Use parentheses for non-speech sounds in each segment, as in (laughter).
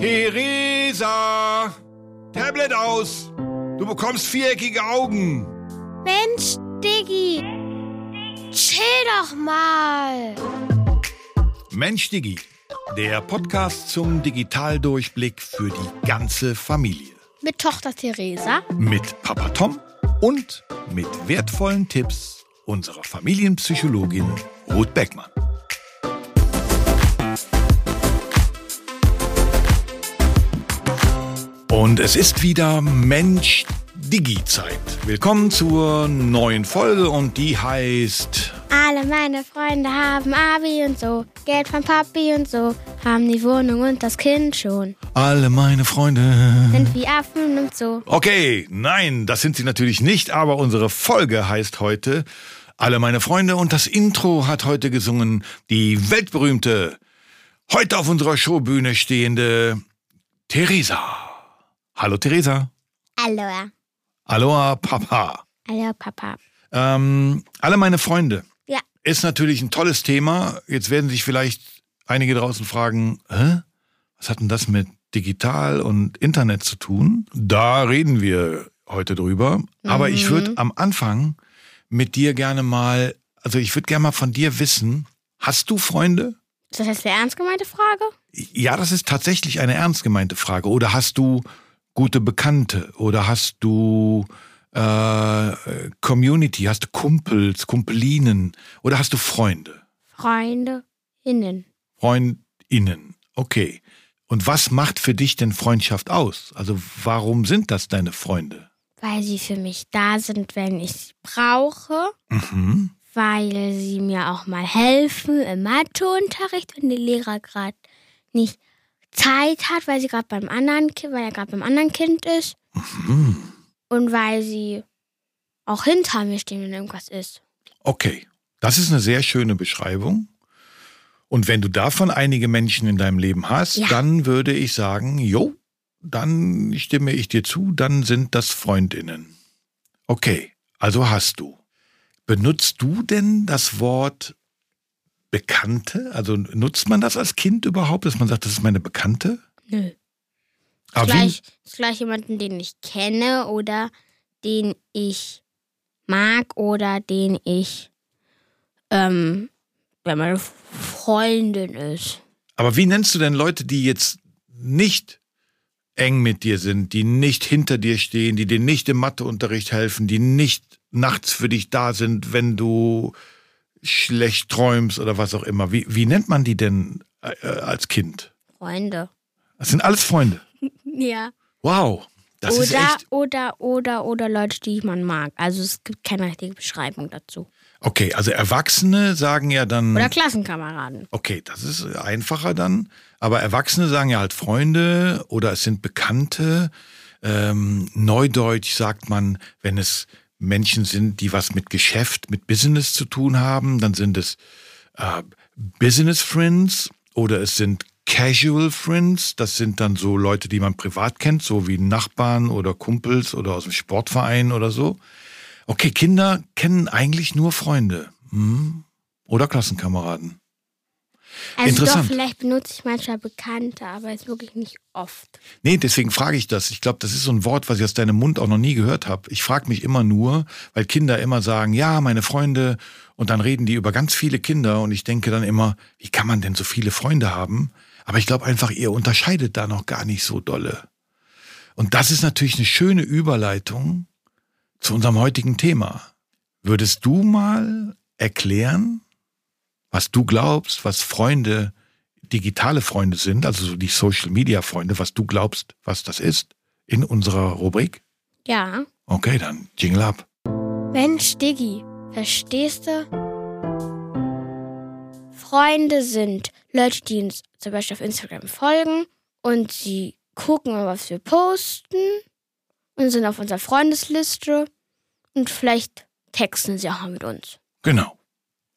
Theresa! Tablet aus! Du bekommst viereckige Augen! Mensch, Diggi! Chill doch mal! Mensch, Diggi, der Podcast zum Digitaldurchblick für die ganze Familie. Mit Tochter Theresa. Mit Papa Tom und mit wertvollen Tipps unserer Familienpsychologin Ruth Beckmann. Und es ist wieder Mensch Digi-Zeit. Willkommen zur neuen Folge und die heißt Alle meine Freunde haben Abi und so, Geld von Papi und so, haben die Wohnung und das Kind schon. Alle meine Freunde. Sind wie Affen und so. Okay, nein, das sind sie natürlich nicht, aber unsere Folge heißt heute Alle meine Freunde und das Intro hat heute gesungen die weltberühmte, heute auf unserer Showbühne stehende Theresa. Hallo Theresa. Hallo. Aloha Papa. Hallo, Papa. Ähm, alle meine Freunde. Ja. Ist natürlich ein tolles Thema. Jetzt werden sich vielleicht einige draußen fragen, Hä? was hat denn das mit digital und Internet zu tun? Da reden wir heute drüber. Aber ich würde am Anfang mit dir gerne mal, also ich würde gerne mal von dir wissen, hast du Freunde? Ist das jetzt eine ernst gemeinte Frage? Ja, das ist tatsächlich eine ernst gemeinte Frage. Oder hast du gute Bekannte? Oder hast du äh, Community? Hast du Kumpels, Kumpelinen? Oder hast du Freunde? Freunde innen. Freundinnen. Okay. Und was macht für dich denn Freundschaft aus? Also warum sind das deine Freunde? Weil sie für mich da sind, wenn ich sie brauche. Mhm. weil sie mir auch mal helfen im Matheunterricht, wenn der Lehrer gerade nicht Zeit hat, weil sie gerade beim anderen Kind, weil er gerade beim anderen Kind ist Mhm. und weil sie auch hinter mir stehen, wenn irgendwas ist. Okay. Das ist eine sehr schöne Beschreibung. Und wenn du davon einige Menschen in deinem Leben hast, Ja. dann würde ich sagen, jo, dann stimme ich dir zu, dann sind das Freundinnen. Okay, also hast du. Benutzt du denn das Wort Bekannte? Also nutzt man das als Kind überhaupt, dass man sagt, das ist meine Bekannte? Nö. Aber Gleich, ist gleich jemanden, den ich kenne oder den ich mag oder den ich, ähm, wenn meine Freundin ist. Aber wie nennst du denn Leute, die jetzt nicht eng mit dir sind, die nicht hinter dir stehen, die dir nicht im Matheunterricht helfen, die nicht nachts für dich da sind, wenn du schlecht träumst oder was auch immer? Wie, wie nennt man die denn äh, äh, als Kind? Freunde. Das sind alles Freunde. (laughs) Ja. Wow, das ist oder, echt. oder, oder, oder Leute, die man mag. Also es gibt keine richtige Beschreibung dazu. Okay, also Erwachsene sagen ja dann. Oder Klassenkameraden. Okay, das ist einfacher dann. Aber Erwachsene sagen ja halt Freunde oder es sind Bekannte. Ähm, Neudeutsch sagt man, wenn es Menschen sind, die was mit Geschäft, mit Business zu tun haben, dann sind es äh, Business Friends oder es sind Casual Friends. Das sind dann so Leute, die man privat kennt, so wie Nachbarn oder Kumpels oder aus dem Sportverein oder so. Okay, Kinder kennen eigentlich nur Freunde. Hm? Oder Klassenkameraden. Also Interessant. doch, vielleicht benutze ich manchmal Bekannte, aber ist wirklich nicht oft. Nee, deswegen frage ich das. Ich glaube, das ist so ein Wort, was ich aus deinem Mund auch noch nie gehört habe. Ich frage mich immer nur, weil Kinder immer sagen, ja, meine Freunde, und dann reden die über ganz viele Kinder und ich denke dann immer, wie kann man denn so viele Freunde haben? Aber ich glaube einfach, ihr unterscheidet da noch gar nicht so dolle. Und das ist natürlich eine schöne Überleitung zu unserem heutigen Thema. Würdest du mal erklären, was du glaubst, was Freunde, digitale Freunde sind, also so die Social Media Freunde, was du glaubst, was das ist, in unserer Rubrik? Ja. Okay, dann Jingle ab. Mensch, Diggi, verstehst du? Freunde sind Leute, die uns zum Beispiel auf Instagram folgen und sie gucken, was wir posten und sind auf unserer Freundesliste und vielleicht texten sie auch mal mit uns. Genau.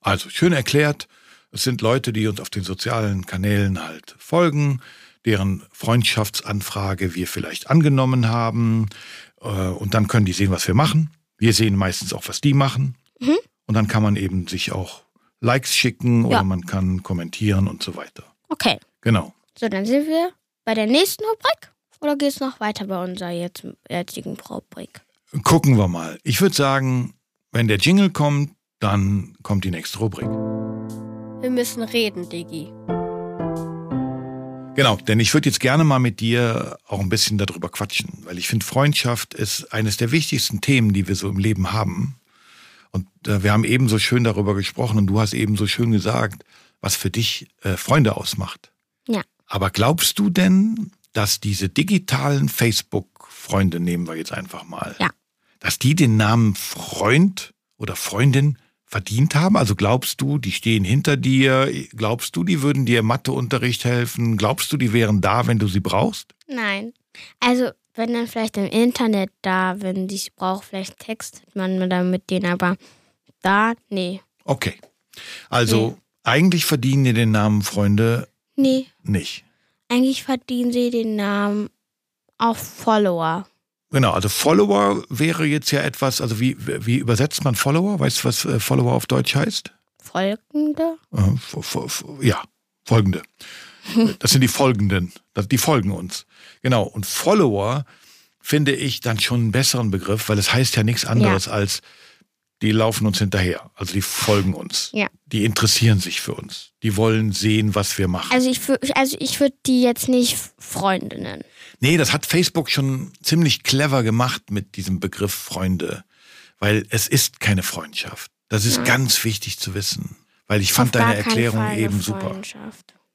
Also schön erklärt, es sind Leute, die uns auf den sozialen Kanälen halt folgen, deren Freundschaftsanfrage wir vielleicht angenommen haben. Äh, Und dann können die sehen, was wir machen. Wir sehen meistens auch, was die machen. Mhm. Und dann kann man eben sich auch Likes schicken oder Ja. man kann kommentieren und so weiter. Okay, Genau. so dann sind wir bei der nächsten Rubrik oder geht es noch weiter bei unserer jetzt, jetzigen Rubrik? Gucken wir mal. Ich würde sagen, wenn der Jingle kommt, dann kommt die nächste Rubrik. Wir müssen reden, Diggi. Genau, denn ich würde jetzt gerne mal mit dir auch ein bisschen darüber quatschen, weil ich finde, Freundschaft ist eines der wichtigsten Themen, die wir so im Leben haben. Und äh, wir haben eben so schön darüber gesprochen und du hast eben so schön gesagt, was für dich äh, Freunde ausmacht. Ja. Aber glaubst du denn, dass diese digitalen Facebook-Freunde, nehmen wir jetzt einfach mal, Ja. dass die den Namen Freund oder Freundin verdient haben? Also glaubst du, die stehen hinter dir? Glaubst du, die würden dir im Matheunterricht helfen? Glaubst du, die wären da, wenn du sie brauchst? Nein. Also, wenn dann vielleicht im Internet da, wenn die es braucht, vielleicht textet man dann mit denen, aber da, nee. Okay. Also eigentlich verdienen die den Namen Freunde Nee. nicht. Eigentlich verdienen sie den Namen auch Follower. Genau, also Follower wäre jetzt ja etwas, also wie, wie übersetzt man Follower? Weißt du, was äh, Follower auf Deutsch heißt? Folgende? Äh, Ja, folgende. (laughs) Das sind die Folgenden. Das, die folgen uns. Genau. Und Follower finde ich dann schon einen besseren Begriff, weil es heißt ja nichts anderes als, die laufen uns hinterher. Also die folgen uns. Ja. Die interessieren sich für uns. Die wollen sehen, was wir machen. Also ich, also ich würde die jetzt nicht Freunde nennen. Nee, das hat Facebook schon ziemlich clever gemacht mit diesem Begriff Freunde. Weil es ist keine Freundschaft. Das ist Ja. ganz wichtig zu wissen. Weil ich fand Auf deine Erklärung eben super.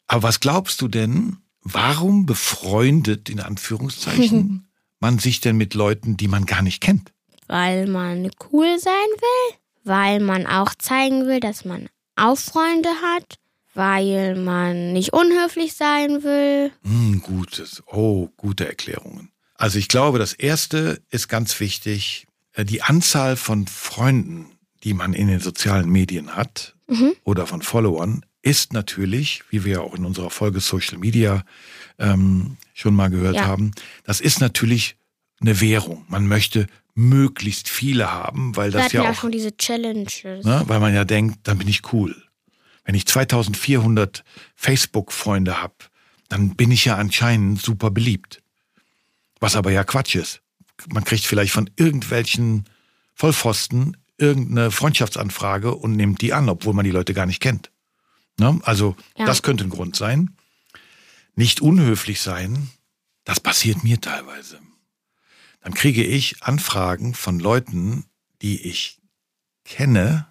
Aber was glaubst du denn, warum befreundet, in Anführungszeichen, (laughs) man sich denn mit Leuten, die man gar nicht kennt? Weil man cool sein will, weil man auch zeigen will, dass man auch Freunde hat, weil man nicht unhöflich sein will. Hm, gutes. Oh, gute Erklärungen. Also ich glaube, das erste ist ganz wichtig. äh, Die Anzahl von Freunden, die man in den sozialen Medien hat Mhm. oder von Followern, ist natürlich, wie wir auch in unserer Folge Social Media ähm, schon mal gehört Ja. haben, das ist natürlich eine Währung. Man möchte möglichst viele haben, weil das ja ja auch schon diese Challenges. Ne? Weil man ja denkt, dann bin ich cool. Wenn ich 2400 Facebook-Freunde habe, dann bin ich ja anscheinend super beliebt. Was aber ja Quatsch ist. Man kriegt vielleicht von irgendwelchen Vollpfosten irgendeine Freundschaftsanfrage und nimmt die an, obwohl man die Leute gar nicht kennt. Ne? Also Ja. das könnte ein Grund sein. Nicht unhöflich sein, das passiert mir teilweise. Dann kriege ich Anfragen von Leuten, die ich kenne,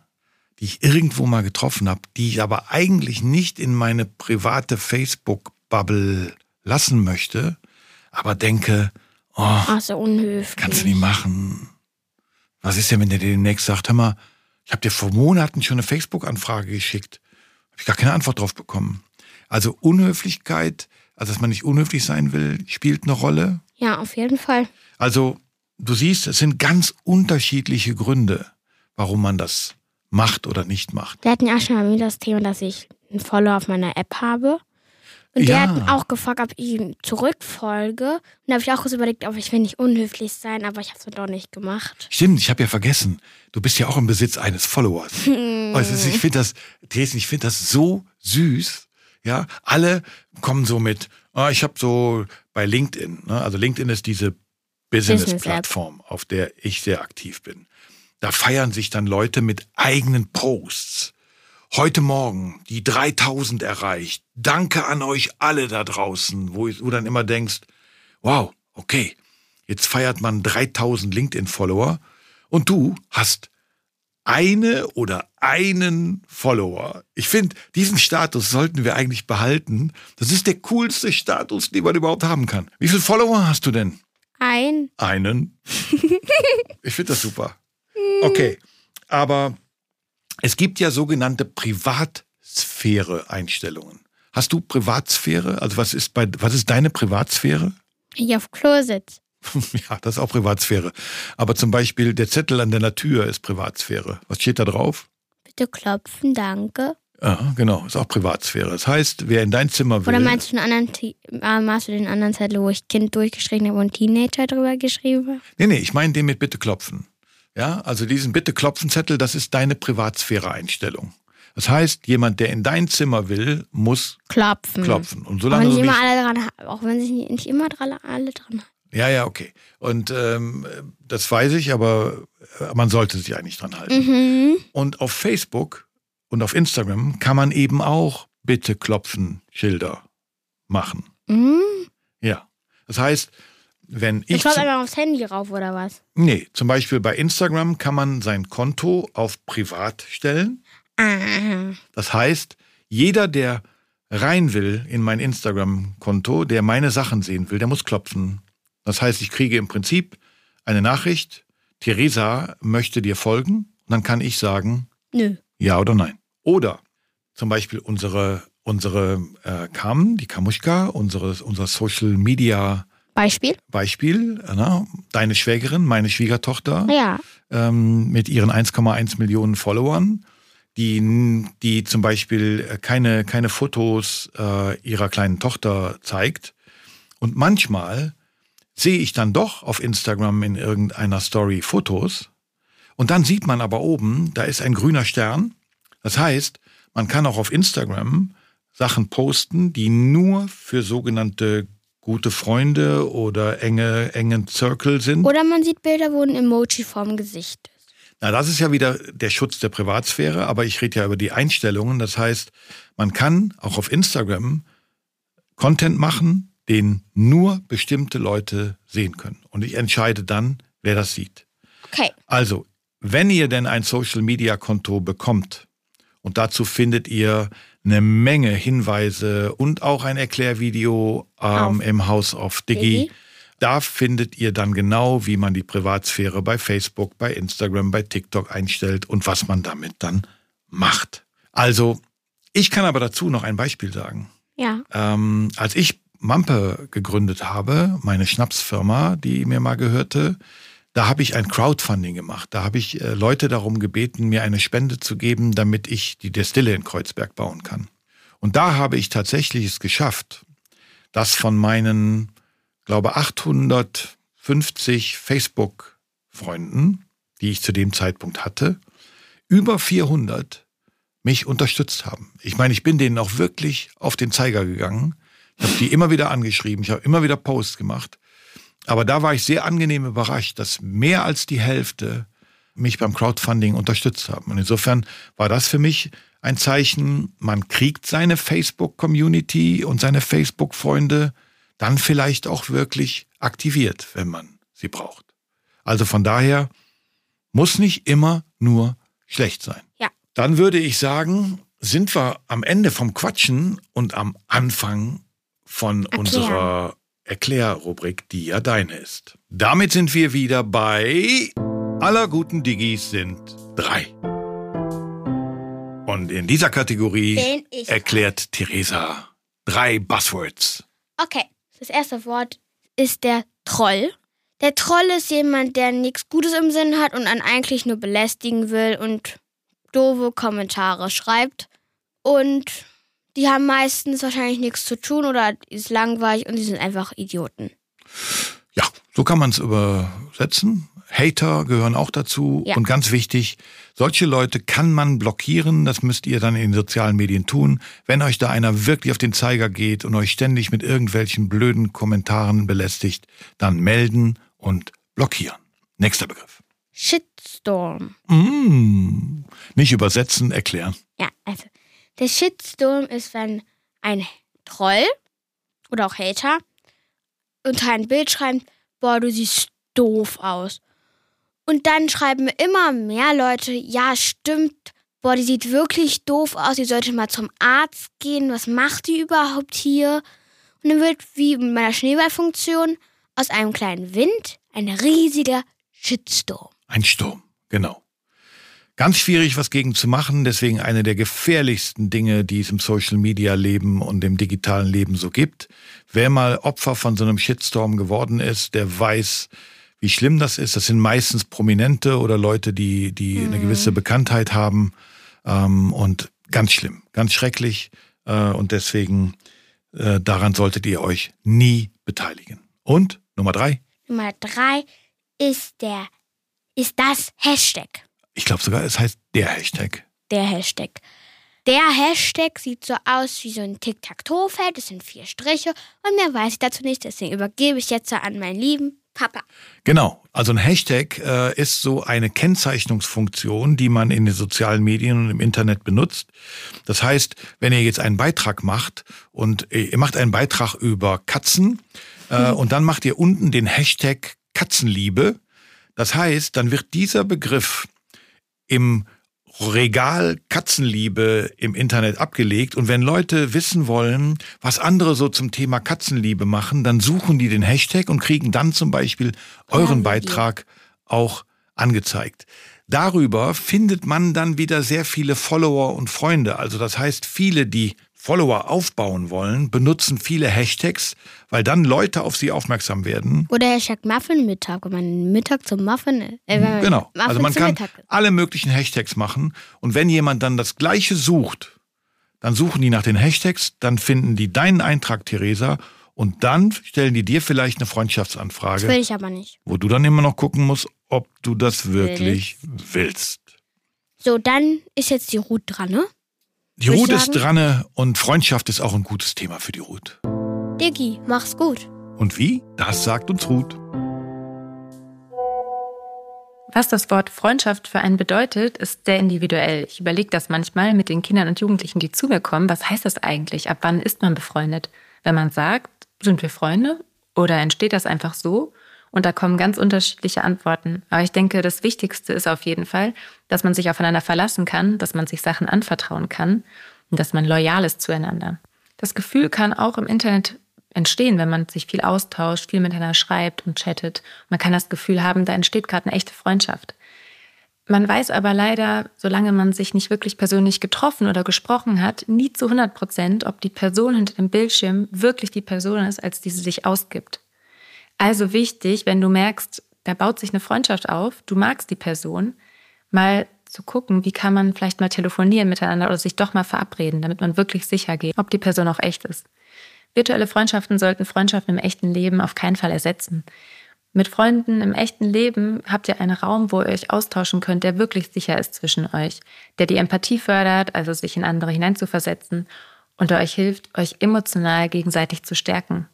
die ich irgendwo mal getroffen habe, die ich aber eigentlich nicht in meine private Facebook-Bubble lassen möchte, aber denke, oh, Ach, so unhöflich. kannst du nicht machen. Was ist denn, wenn der dir demnächst sagt, hör mal, ich habe dir vor Monaten schon eine Facebook-Anfrage geschickt, habe ich gar keine Antwort drauf bekommen. Also Unhöflichkeit, also dass man nicht unhöflich sein will, spielt eine Rolle. Ja, auf jeden Fall. Also du siehst, es sind ganz unterschiedliche Gründe, warum man das macht oder nicht macht. Wir hatten ja schon mal das Thema, dass ich einen Follower auf meiner App habe. Und die Ja. hatten auch gefragt, ob ich ihm zurückfolge. Und da habe ich auch kurz überlegt, ob ich will nicht unhöflich sein, aber ich habe es doch nicht gemacht. Stimmt, ich habe ja vergessen, du bist ja auch im Besitz eines Followers. Oh, ist, ich finde das, Thesen, ich finde das so süß. Ja, alle kommen so mit, ah, ich habe so bei LinkedIn, ne? also LinkedIn ist diese Business-Plattform, auf der ich sehr aktiv bin. Da feiern sich dann Leute mit eigenen Posts. Heute Morgen die 3000 erreicht. Danke an euch alle da draußen, wo du dann immer denkst, wow, okay, jetzt feiert man 3000 LinkedIn-Follower und du hast eine oder einen Follower. Ich finde, diesen Status sollten wir eigentlich behalten. Das ist der coolste Status, den man überhaupt haben kann. Wie viele Follower hast du denn? Ein. Einen. (laughs) ich finde das super. Okay, aber es gibt ja sogenannte Privatsphäre-Einstellungen. Hast du Privatsphäre? Also was ist bei was ist deine Privatsphäre? Ich auf Klo sitze. Ja, das ist auch Privatsphäre. Aber zum Beispiel der Zettel an deiner Tür ist Privatsphäre. Was steht da drauf? Bitte klopfen, danke. Ja, genau, ist auch Privatsphäre. Das heißt, wer in dein Zimmer will. Oder meinst du, anderen, äh, meinst du den anderen Zettel, wo ich Kind durchgeschrieben habe und Teenager drüber geschrieben habe? Nee, nee, ich meine den mit Bitte klopfen. Ja, also diesen Bitte klopfen Zettel, das ist deine Privatsphäre-Einstellung. Das heißt, jemand, der in dein Zimmer will, muss Klopfen. klopfen. Und Auch solange wenn, du nicht immer alle dran, auch wenn sich nicht immer dran, alle dran ja, ja, okay. Und ähm, das weiß ich, aber äh, man sollte sich eigentlich dran halten. Mhm. Und auf Facebook und auf Instagram kann man eben auch bitte klopfen Schilder machen. Mhm. Ja. Das heißt, wenn Ich ich zum, einfach aufs Handy rauf oder was? nee, zum Beispiel bei Instagram kann man sein Konto auf privat stellen. Ah. Das heißt, jeder, der rein will in mein Instagram-Konto, der meine Sachen sehen will, der muss klopfen. Das heißt, ich kriege im Prinzip eine Nachricht, Theresa möchte dir folgen. Und dann kann ich sagen, Nö. ja oder nein. Oder zum Beispiel unsere, unsere äh, Kam, die Kamuschka, unsere, unser Social Media Beispiel? Beispiel, na, deine Schwägerin, meine Schwiegertochter, Ja. ähm, mit ihren 1,1 Millionen Followern, die, die zum Beispiel äh, keine, keine Fotos äh, ihrer kleinen Tochter zeigt. Und manchmal sehe ich dann doch auf Instagram in irgendeiner Story Fotos. Und dann sieht man aber oben, da ist ein grüner Stern. Das heißt, man kann auch auf Instagram Sachen posten, die nur für sogenannte gute Freunde oder enge, engen Circle sind. Oder man sieht Bilder, wo ein Emoji vorm Gesicht ist. Na, das ist ja wieder der Schutz der Privatsphäre, aber ich rede ja über die Einstellungen. Das heißt, man kann auch auf Instagram Content machen, den nur bestimmte Leute sehen können. Und ich entscheide dann, wer das sieht. Okay. Also, wenn ihr denn ein Social-Media-Konto bekommt, und dazu findet ihr eine Menge Hinweise und auch ein Erklärvideo ähm, im Haus auf Digi. Digi. Da findet ihr dann genau, wie man die Privatsphäre bei Facebook, bei Instagram, bei TikTok einstellt und was man damit dann macht. Also, ich kann aber dazu noch ein Beispiel sagen. Ja. Ähm, als ich Mampe gegründet habe, meine Schnapsfirma, die mir mal gehörte, da habe ich ein Crowdfunding gemacht. Da habe ich äh, Leute darum gebeten, mir eine Spende zu geben, damit ich die Destille in Kreuzberg bauen kann. Und da habe ich tatsächlich es geschafft, dass von meinen, glaube 850 Facebook-Freunden, die ich zu dem Zeitpunkt hatte, über 400 mich unterstützt haben. Ich meine, ich bin denen auch wirklich auf den Zeiger gegangen. Ich habe die immer wieder angeschrieben, ich habe immer wieder Posts gemacht. Aber da war ich sehr angenehm überrascht, dass mehr als die Hälfte mich beim Crowdfunding unterstützt haben. Und insofern war das für mich ein Zeichen, man kriegt seine Facebook-Community und seine Facebook-Freunde dann vielleicht auch wirklich aktiviert, wenn man sie braucht. Also von daher muss nicht immer nur schlecht sein. Ja. Dann würde ich sagen, sind wir am Ende vom Quatschen und am Anfang von Erklären. unserer Erklärrubrik, die ja deine ist. Damit sind wir wieder bei Aller guten Digis sind drei. Und in dieser Kategorie erklärt Theresa drei Buzzwords. Okay. Das erste Wort ist der Troll. Der Troll ist jemand, der nichts Gutes im Sinn hat und einen eigentlich nur belästigen will und doofe Kommentare schreibt. Und die haben meistens wahrscheinlich nichts zu tun oder ist langweilig und die sind einfach Idioten. Ja, so kann man es übersetzen. Hater gehören auch dazu. Ja. Und ganz wichtig, solche Leute kann man blockieren. Das müsst ihr dann in den sozialen Medien tun. Wenn euch da einer wirklich auf den Zeiger geht und euch ständig mit irgendwelchen blöden Kommentaren belästigt, dann melden und blockieren. Nächster Begriff. Shitstorm. Mm, nicht übersetzen, erklären. Ja, also der Shitstorm ist, wenn ein Troll oder auch Hater unter ein Bild schreibt, boah, du siehst doof aus. Und dann schreiben immer mehr Leute, ja, stimmt, boah, die sieht wirklich doof aus, die sollte mal zum Arzt gehen, was macht die überhaupt hier? Und dann wird, wie mit meiner Schneeballfunktion, aus einem kleinen Wind ein riesiger Shitstorm. Ein Sturm, genau. Ganz schwierig, was gegen zu machen. Deswegen eine der gefährlichsten Dinge, die es im Social Media Leben und im digitalen Leben so gibt. Wer mal Opfer von so einem Shitstorm geworden ist, der weiß, wie schlimm das ist. Das sind meistens Prominente oder Leute, die, die eine gewisse Bekanntheit haben. Ähm, und ganz schlimm, ganz schrecklich. Äh, und deswegen, äh, daran solltet ihr euch nie beteiligen. Und Nummer drei, Nummer drei ist der, ist das Hashtag. Ich glaube sogar, es heißt der Hashtag. Der Hashtag. Der Hashtag sieht so aus wie so ein Tic-Tac-Toe-Feld. Es sind vier Striche und mehr weiß ich dazu nicht. Deswegen übergebe ich jetzt an meinen lieben Papa. Genau. Also ein Hashtag äh, ist so eine Kennzeichnungsfunktion, die man in den sozialen Medien und im Internet benutzt. Das heißt, wenn ihr jetzt einen Beitrag macht und äh, ihr macht einen Beitrag über Katzen äh, mhm. und dann macht ihr unten den Hashtag Katzenliebe. Das heißt, dann wird dieser Begriff im Regal Katzenliebe im Internet abgelegt. Und wenn Leute wissen wollen, was andere so zum Thema Katzenliebe machen, dann suchen die den Hashtag und kriegen dann zum Beispiel euren Beitrag auch angezeigt. Darüber findet man dann wieder sehr viele Follower und Freunde. Also das heißt, viele, die Follower aufbauen wollen, benutzen viele Hashtags, weil dann Leute auf sie aufmerksam werden. Oder Hashtag Muffin-Mittag, wenn man Mittag zum Muffin. Äh, genau. Muffin also man kann alle möglichen Hashtags machen. Und wenn jemand dann das Gleiche sucht, dann suchen die nach den Hashtags, dann finden die deinen Eintrag, Theresa, und dann stellen die dir vielleicht eine Freundschaftsanfrage. Das will ich aber nicht. Wo du dann immer noch gucken musst, ob du das wirklich willst. willst. So, dann ist jetzt die Ruth dran, ne? Die Ruth ist dran und Freundschaft ist auch ein gutes Thema für die Ruth. Diggi, mach's gut. Und wie? Das sagt uns Ruth. Was das Wort Freundschaft für einen bedeutet, ist sehr individuell. Ich überlege das manchmal mit den Kindern und Jugendlichen, die zu mir kommen. Was heißt das eigentlich? Ab wann ist man befreundet? Wenn man sagt, sind wir Freunde? Oder entsteht das einfach so? Und da kommen ganz unterschiedliche Antworten. Aber ich denke, das Wichtigste ist auf jeden Fall, dass man sich aufeinander verlassen kann, dass man sich Sachen anvertrauen kann und dass man loyal ist zueinander. Das Gefühl kann auch im Internet entstehen, wenn man sich viel austauscht, viel miteinander schreibt und chattet. Man kann das Gefühl haben, da entsteht gerade eine echte Freundschaft. Man weiß aber leider, solange man sich nicht wirklich persönlich getroffen oder gesprochen hat, nie zu 100 Prozent, ob die Person hinter dem Bildschirm wirklich die Person ist, als die sie sich ausgibt. Also wichtig, wenn du merkst, da baut sich eine Freundschaft auf, du magst die Person, mal zu gucken, wie kann man vielleicht mal telefonieren miteinander oder sich doch mal verabreden, damit man wirklich sicher geht, ob die Person auch echt ist. Virtuelle Freundschaften sollten Freundschaften im echten Leben auf keinen Fall ersetzen. Mit Freunden im echten Leben habt ihr einen Raum, wo ihr euch austauschen könnt, der wirklich sicher ist zwischen euch, der die Empathie fördert, also sich in andere hineinzuversetzen und euch hilft, euch emotional gegenseitig zu stärken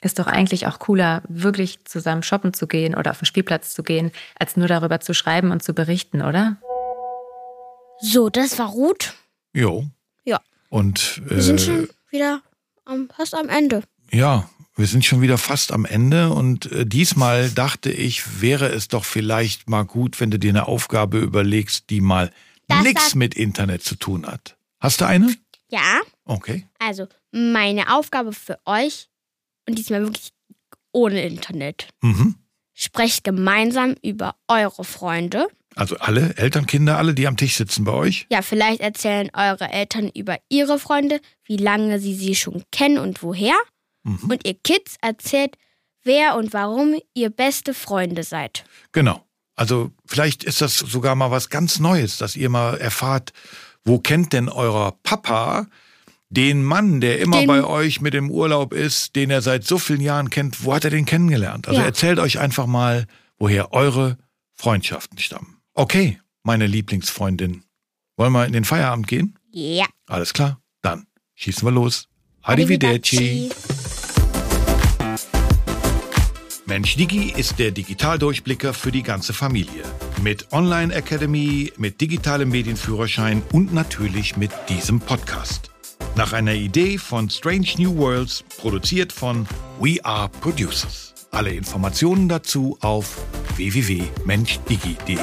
ist doch eigentlich auch cooler, wirklich zusammen shoppen zu gehen oder auf den Spielplatz zu gehen, als nur darüber zu schreiben und zu berichten, oder? So, das war Ruth. Jo. Ja. Und äh, wir sind schon wieder am, fast am Ende. Ja, wir sind schon wieder fast am Ende und äh, diesmal dachte ich, wäre es doch vielleicht mal gut, wenn du dir eine Aufgabe überlegst, die mal nichts mit Internet zu tun hat. Hast du eine? Ja. Okay. Also, meine Aufgabe für euch und diesmal wirklich ohne Internet. Mhm. Sprecht gemeinsam über eure Freunde. Also alle, Eltern, Kinder, alle, die am Tisch sitzen bei euch? Ja, vielleicht erzählen eure Eltern über ihre Freunde, wie lange sie sie schon kennen und woher. Mhm. Und ihr Kids erzählt, wer und warum ihr beste Freunde seid. Genau. Also vielleicht ist das sogar mal was ganz Neues, dass ihr mal erfahrt, wo kennt denn euer Papa den Mann, der immer den, bei euch mit dem Urlaub ist, den er seit so vielen Jahren kennt, wo hat er den kennengelernt? Also ja. erzählt euch einfach mal, woher eure Freundschaften stammen. Okay, meine Lieblingsfreundin. Wollen wir in den Feierabend gehen? Ja. Alles klar, dann schießen wir los. Arrivederci. Mensch Digi ist der Digitaldurchblicker für die ganze Familie. Mit Online Academy, mit digitalem Medienführerschein und natürlich mit diesem Podcast. Nach einer Idee von Strange New Worlds, produziert von We Are Producers. Alle Informationen dazu auf www.menschdigi.de.